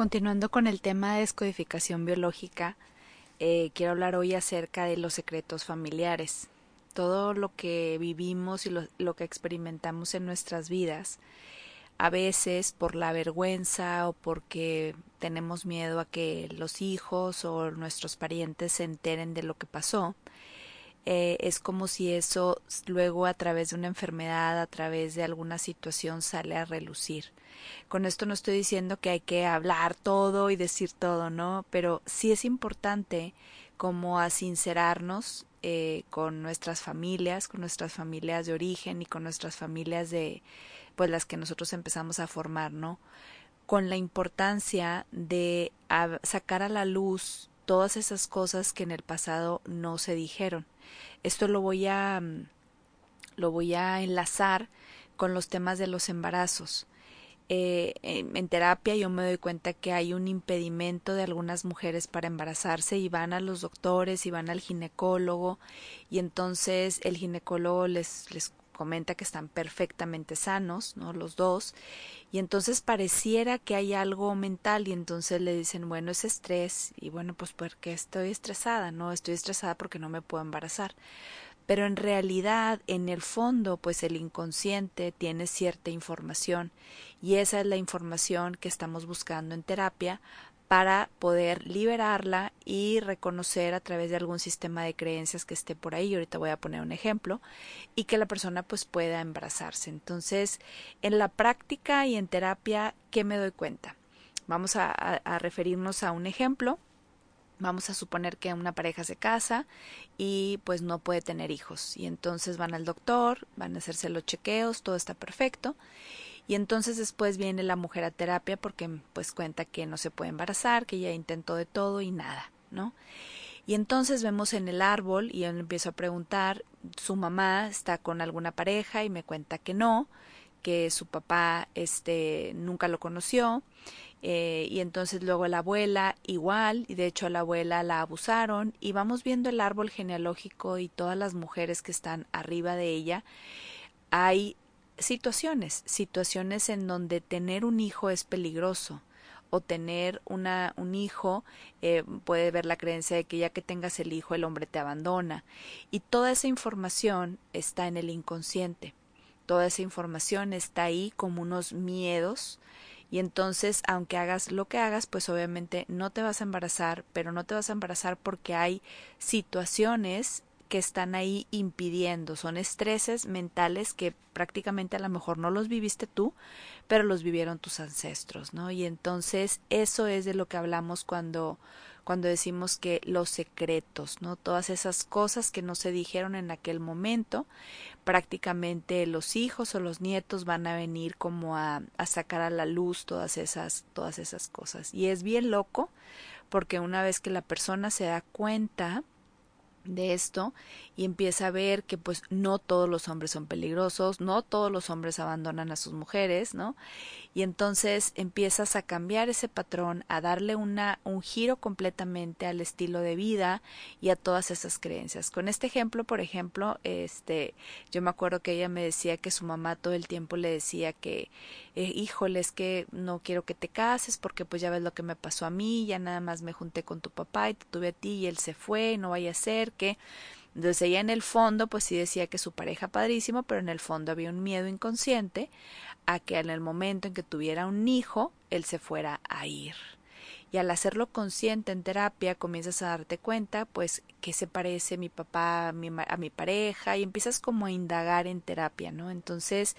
Continuando con el tema de descodificación biológica, eh, quiero hablar hoy acerca de los secretos familiares. Todo lo que vivimos y lo, lo que experimentamos en nuestras vidas, a veces por la vergüenza o porque tenemos miedo a que los hijos o nuestros parientes se enteren de lo que pasó, eh, es como si eso luego a través de una enfermedad, a través de alguna situación sale a relucir. Con esto no estoy diciendo que hay que hablar todo y decir todo, ¿no? Pero sí es importante como a sincerarnos eh, con nuestras familias, con nuestras familias de origen y con nuestras familias de, pues las que nosotros empezamos a formar, ¿no? Con la importancia de sacar a la luz todas esas cosas que en el pasado no se dijeron. Esto lo voy a lo voy a enlazar con los temas de los embarazos. Eh, en terapia yo me doy cuenta que hay un impedimento de algunas mujeres para embarazarse y van a los doctores y van al ginecólogo y entonces el ginecólogo les comenta que están perfectamente sanos, ¿no? Los dos. Y entonces pareciera que hay algo mental y entonces le dicen, bueno, es estrés y bueno, pues porque estoy estresada, no, estoy estresada porque no me puedo embarazar. Pero en realidad, en el fondo, pues el inconsciente tiene cierta información y esa es la información que estamos buscando en terapia para poder liberarla y reconocer a través de algún sistema de creencias que esté por ahí. Ahorita voy a poner un ejemplo y que la persona pues pueda embarazarse. Entonces, en la práctica y en terapia, ¿qué me doy cuenta? Vamos a, a referirnos a un ejemplo. Vamos a suponer que una pareja se casa y pues no puede tener hijos y entonces van al doctor, van a hacerse los chequeos, todo está perfecto y entonces después viene la mujer a terapia porque pues cuenta que no se puede embarazar, que ya intentó de todo y nada, ¿no? Y entonces vemos en el árbol y yo empiezo a preguntar, su mamá está con alguna pareja y me cuenta que no, que su papá este nunca lo conoció eh, y entonces luego la abuela igual y de hecho a la abuela la abusaron y vamos viendo el árbol genealógico y todas las mujeres que están arriba de ella hay situaciones, situaciones en donde tener un hijo es peligroso o tener una, un hijo eh, puede ver la creencia de que ya que tengas el hijo el hombre te abandona y toda esa información está en el inconsciente. Toda esa información está ahí como unos miedos y entonces aunque hagas lo que hagas pues obviamente no te vas a embarazar pero no te vas a embarazar porque hay situaciones que están ahí impidiendo. Son estreses mentales que prácticamente a lo mejor no los viviste tú, pero los vivieron tus ancestros, ¿no? Y entonces eso es de lo que hablamos cuando cuando decimos que los secretos, ¿no? Todas esas cosas que no se dijeron en aquel momento, prácticamente los hijos o los nietos van a venir como a, a sacar a la luz todas esas, todas esas cosas. Y es bien loco porque una vez que la persona se da cuenta, de esto y empieza a ver que pues no todos los hombres son peligrosos, no todos los hombres abandonan a sus mujeres, ¿no? Y entonces empiezas a cambiar ese patrón, a darle una un giro completamente al estilo de vida y a todas esas creencias. Con este ejemplo, por ejemplo, este yo me acuerdo que ella me decía que su mamá todo el tiempo le decía que eh, híjole, es que no quiero que te cases porque pues ya ves lo que me pasó a mí, ya nada más me junté con tu papá y te tuve a ti y él se fue, no vaya a ser que entonces ella en el fondo pues sí decía que su pareja padrísimo, pero en el fondo había un miedo inconsciente a que en el momento en que tuviera un hijo, él se fuera a ir. Y al hacerlo consciente en terapia, comienzas a darte cuenta, pues, que se parece mi papá a mi, a mi pareja y empiezas como a indagar en terapia, ¿no? Entonces,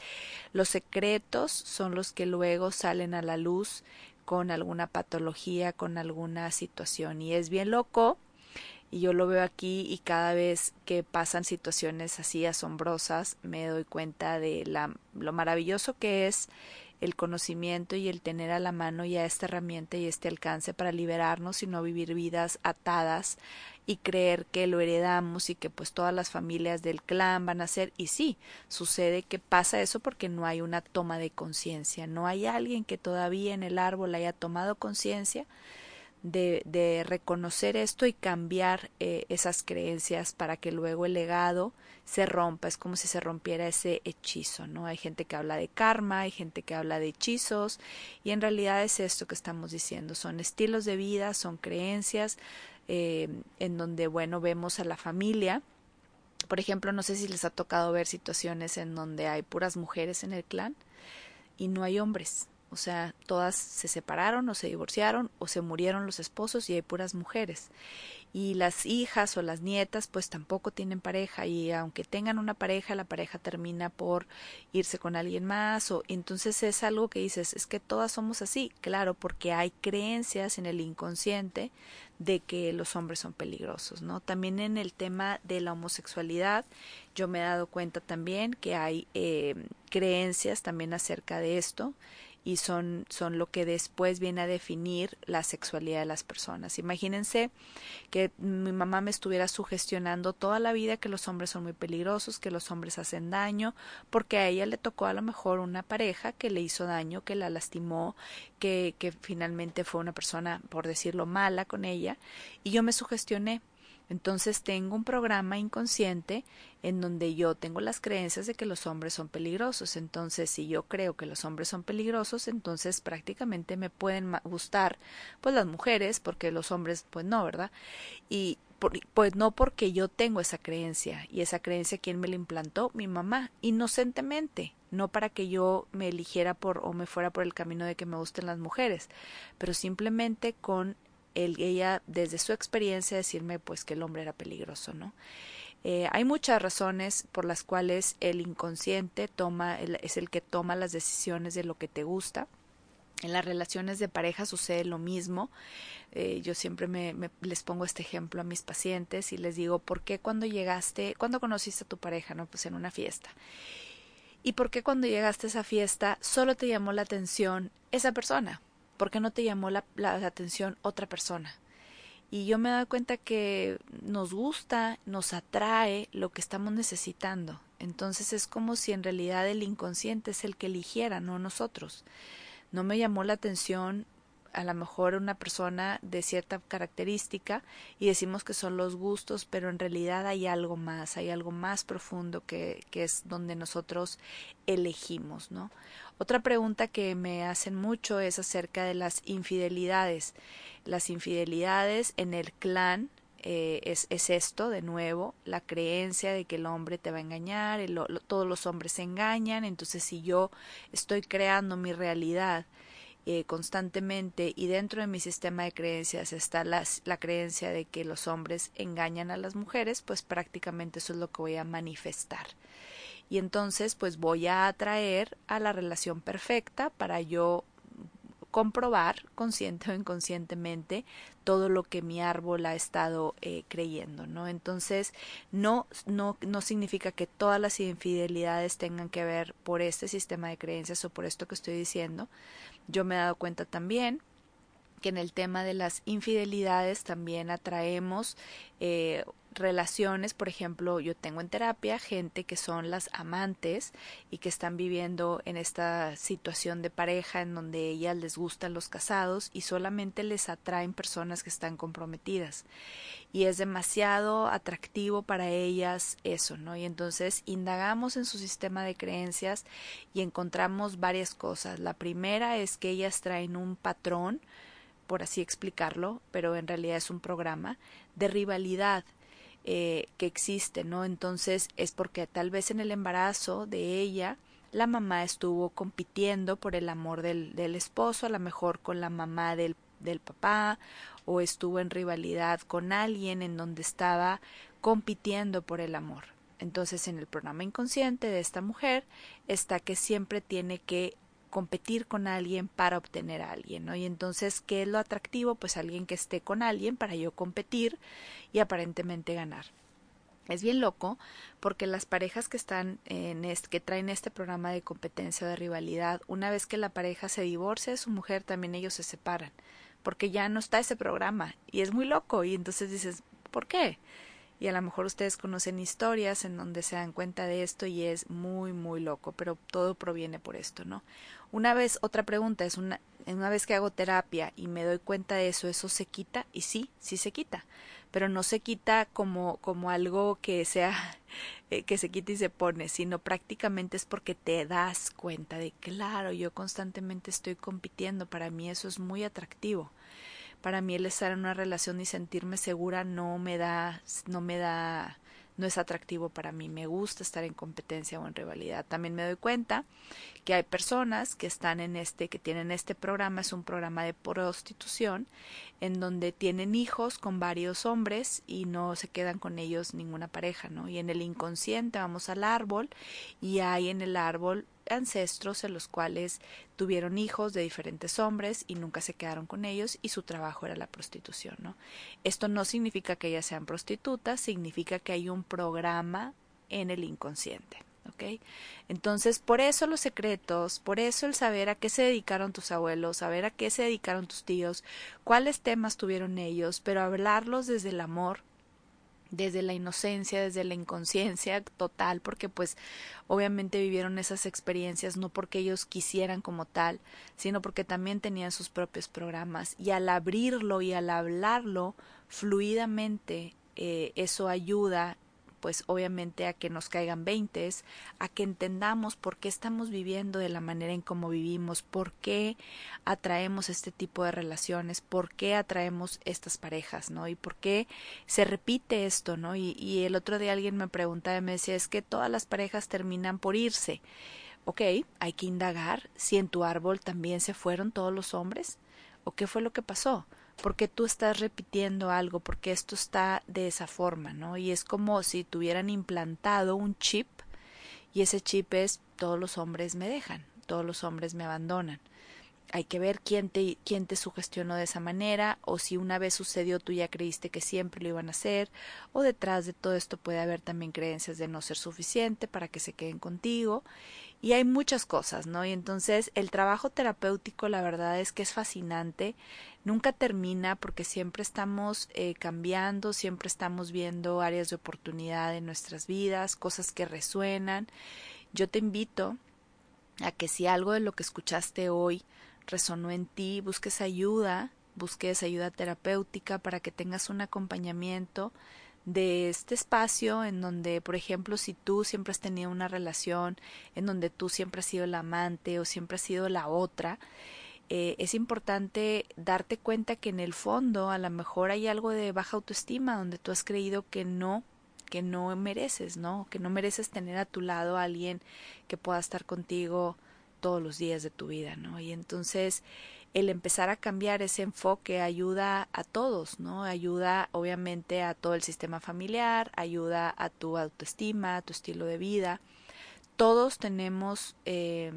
los secretos son los que luego salen a la luz con alguna patología, con alguna situación. Y es bien loco y yo lo veo aquí y cada vez que pasan situaciones así asombrosas me doy cuenta de la, lo maravilloso que es el conocimiento y el tener a la mano ya esta herramienta y este alcance para liberarnos y no vivir vidas atadas y creer que lo heredamos y que pues todas las familias del clan van a ser. Y sí, sucede que pasa eso porque no hay una toma de conciencia, no hay alguien que todavía en el árbol haya tomado conciencia de, de reconocer esto y cambiar eh, esas creencias para que luego el legado se rompa, es como si se rompiera ese hechizo, ¿no? Hay gente que habla de karma, hay gente que habla de hechizos y en realidad es esto que estamos diciendo, son estilos de vida, son creencias eh, en donde, bueno, vemos a la familia, por ejemplo, no sé si les ha tocado ver situaciones en donde hay puras mujeres en el clan y no hay hombres, o sea, todas se separaron o se divorciaron o se murieron los esposos y hay puras mujeres. Y las hijas o las nietas pues tampoco tienen pareja y aunque tengan una pareja, la pareja termina por irse con alguien más o entonces es algo que dices, es que todas somos así, claro, porque hay creencias en el inconsciente de que los hombres son peligrosos, ¿no? También en el tema de la homosexualidad, yo me he dado cuenta también que hay eh, creencias también acerca de esto y son, son lo que después viene a definir la sexualidad de las personas. Imagínense que mi mamá me estuviera sugestionando toda la vida que los hombres son muy peligrosos, que los hombres hacen daño, porque a ella le tocó a lo mejor una pareja que le hizo daño, que la lastimó, que, que finalmente fue una persona, por decirlo, mala con ella, y yo me sugestioné entonces tengo un programa inconsciente en donde yo tengo las creencias de que los hombres son peligrosos. Entonces, si yo creo que los hombres son peligrosos, entonces prácticamente me pueden gustar pues las mujeres, porque los hombres pues no, ¿verdad? Y pues no porque yo tengo esa creencia y esa creencia quién me la implantó mi mamá inocentemente no para que yo me eligiera por o me fuera por el camino de que me gusten las mujeres pero simplemente con el, ella desde su experiencia decirme pues que el hombre era peligroso, ¿no? Eh, hay muchas razones por las cuales el inconsciente toma, es el que toma las decisiones de lo que te gusta. En las relaciones de pareja sucede lo mismo. Eh, yo siempre me, les pongo este ejemplo a mis pacientes y les digo, ¿por qué cuando llegaste, cuando conociste a tu pareja, no? Pues en una fiesta. ¿Y por qué cuando llegaste a esa fiesta solo te llamó la atención esa persona? ¿Por qué no te llamó la, atención otra persona? Y yo me doy cuenta que nos gusta, nos atrae lo que estamos necesitando. Entonces es como si en realidad el inconsciente es el que eligiera, no nosotros. No me llamó la atención a lo mejor una persona de cierta característica y decimos que son los gustos, pero en realidad hay algo más, hay algo más profundo que, que es donde nosotros elegimos, ¿no? Otra pregunta que me hacen mucho es acerca de las infidelidades. Las infidelidades en el clan eh, es, es, esto, de nuevo, la creencia de que el hombre te va a engañar, todos los hombres se engañan, entonces si yo estoy creando mi realidad eh, constantemente y dentro de mi sistema de creencias está la, creencia de que los hombres engañan a las mujeres, pues prácticamente eso es lo que voy a manifestar. Y entonces pues voy a atraer a la relación perfecta para yo comprobar consciente o inconscientemente todo lo que mi árbol ha estado eh, creyendo, ¿no? Entonces, no, no, no significa que todas las infidelidades tengan que ver por este sistema de creencias o por esto que estoy diciendo. Yo me he dado cuenta también que en el tema de las infidelidades también atraemos eh, relaciones, por ejemplo, yo tengo en terapia gente que son las amantes y que están viviendo en esta situación de pareja en donde ellas les gustan los casados y solamente les atraen personas que están comprometidas y es demasiado atractivo para ellas eso, ¿no? Y entonces indagamos en su sistema de creencias y encontramos varias cosas. La primera es que ellas traen un patrón por así explicarlo, pero en realidad es un programa de rivalidad eh, que existe, ¿no? Entonces es porque tal vez en el embarazo de ella la mamá estuvo compitiendo por el amor del, esposo, a lo mejor con la mamá del papá, o estuvo en rivalidad con alguien en donde estaba compitiendo por el amor. Entonces en el programa inconsciente de esta mujer está que siempre tiene que competir con alguien para obtener a alguien, ¿no? Y entonces, ¿qué es lo atractivo? Pues alguien que esté con alguien para yo competir y aparentemente ganar. Es bien loco porque las parejas que están en este, que traen este programa de competencia o de rivalidad, una vez que la pareja se divorcia de su mujer, también ellos se separan, porque ya no está ese programa y es muy loco y entonces dices, ¿por qué? y a lo mejor ustedes conocen historias en donde se dan cuenta de esto y es muy muy loco, pero todo proviene por esto, ¿no? Una vez, otra pregunta es una, una vez que hago terapia y me doy cuenta de eso, ¿eso se quita? Y sí, sí se quita, pero no se quita como, como algo que sea, eh, que se quita y se pone, sino prácticamente es porque te das cuenta de, claro, yo constantemente estoy compitiendo, para mí eso es muy atractivo. Para mí el estar en una relación y sentirme segura no me da, no me da no es atractivo para mí, me gusta estar en competencia o en rivalidad. También me doy cuenta que hay personas que están en este, que tienen este programa, es un programa de prostitución, en donde tienen hijos con varios hombres y no se quedan con ellos ninguna pareja, ¿no? Y en el inconsciente vamos al árbol y hay en el árbol ancestros en los cuales tuvieron hijos de diferentes hombres y nunca se quedaron con ellos y su trabajo era la prostitución, ¿no? Esto no significa que ellas sean prostitutas, significa que hay un programa en el inconsciente. ¿ok? Entonces, por eso los secretos, por eso el saber a qué se dedicaron tus abuelos, saber a qué se dedicaron tus tíos, cuáles temas tuvieron ellos, pero hablarlos desde el amor, desde la inocencia, desde la inconsciencia total, porque pues obviamente vivieron esas experiencias no porque ellos quisieran como tal, sino porque también tenían sus propios programas. Y al abrirlo y al hablarlo fluidamente, eh, eso ayuda pues obviamente a que nos caigan veintes, a que entendamos por qué estamos viviendo de la manera en cómo vivimos, por qué atraemos este tipo de relaciones, por qué atraemos estas parejas, ¿no? Y por qué se repite esto, ¿no? Y, y el otro día alguien me preguntaba y me decía, es que todas las parejas terminan por irse. Ok, hay que indagar si en tu árbol también se fueron todos los hombres, o qué fue lo que pasó porque tú estás repitiendo algo, porque esto está de esa forma, ¿no? Y es como si tuvieran implantado un chip y ese chip es todos los hombres me dejan, todos los hombres me abandonan. Hay que ver quién te, quién te sugestionó de esa manera, o si una vez sucedió tú ya creíste que siempre lo iban a hacer, o detrás de todo esto puede haber también creencias de no ser suficiente para que se queden contigo, y hay muchas cosas, ¿no? Y entonces el trabajo terapéutico la verdad es que es fascinante, nunca termina porque siempre estamos eh, cambiando, siempre estamos viendo áreas de oportunidad en nuestras vidas, cosas que resuenan. Yo te invito a que si algo de lo que escuchaste hoy resonó en ti, busques ayuda, busques ayuda terapéutica para que tengas un acompañamiento de este espacio en donde, por ejemplo, si tú siempre has tenido una relación en donde tú siempre has sido la amante o siempre has sido la otra, eh, es importante darte cuenta que en el fondo a lo mejor hay algo de baja autoestima donde tú has creído que no que no mereces, ¿no? Que no mereces tener a tu lado a alguien que pueda estar contigo todos los días de tu vida, ¿no? Y entonces el empezar a cambiar ese enfoque ayuda a todos, ¿no? Ayuda obviamente a todo el sistema familiar, ayuda a tu autoestima, a tu estilo de vida. Todos tenemos eh,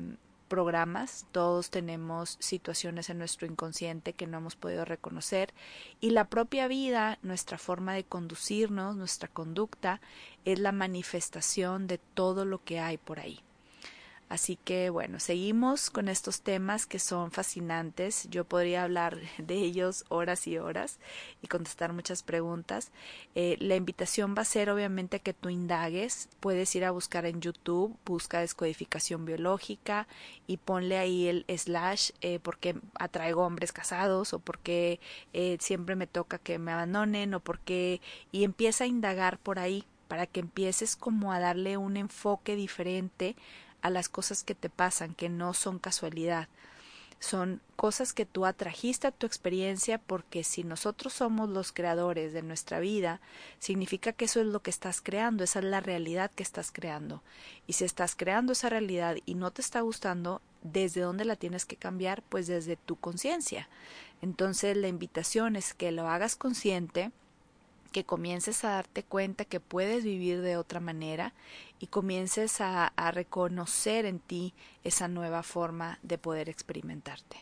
programas, todos tenemos situaciones en nuestro inconsciente que no hemos podido reconocer y la propia vida, nuestra forma de conducirnos, nuestra conducta, es la manifestación de todo lo que hay por ahí. Así que bueno, seguimos con estos temas que son fascinantes. Yo podría hablar de ellos horas y horas y contestar muchas preguntas. Eh, la invitación va a ser obviamente que tú indagues. Puedes ir a buscar en YouTube, busca descodificación biológica y ponle ahí el slash eh, porque atraigo hombres casados o porque eh, siempre me toca que me abandonen o porque y empieza a indagar por ahí para que empieces como a darle un enfoque diferente a las cosas que te pasan, que no son casualidad. Son cosas que tú atrajiste a tu experiencia porque si nosotros somos los creadores de nuestra vida, significa que eso es lo que estás creando, esa es la realidad que estás creando. Y si estás creando esa realidad y no te está gustando, ¿desde dónde la tienes que cambiar? Pues desde tu conciencia. Entonces la invitación es que lo hagas consciente, que comiences a darte cuenta que puedes vivir de otra manera y comiences a, reconocer en ti esa nueva forma de poder experimentarte.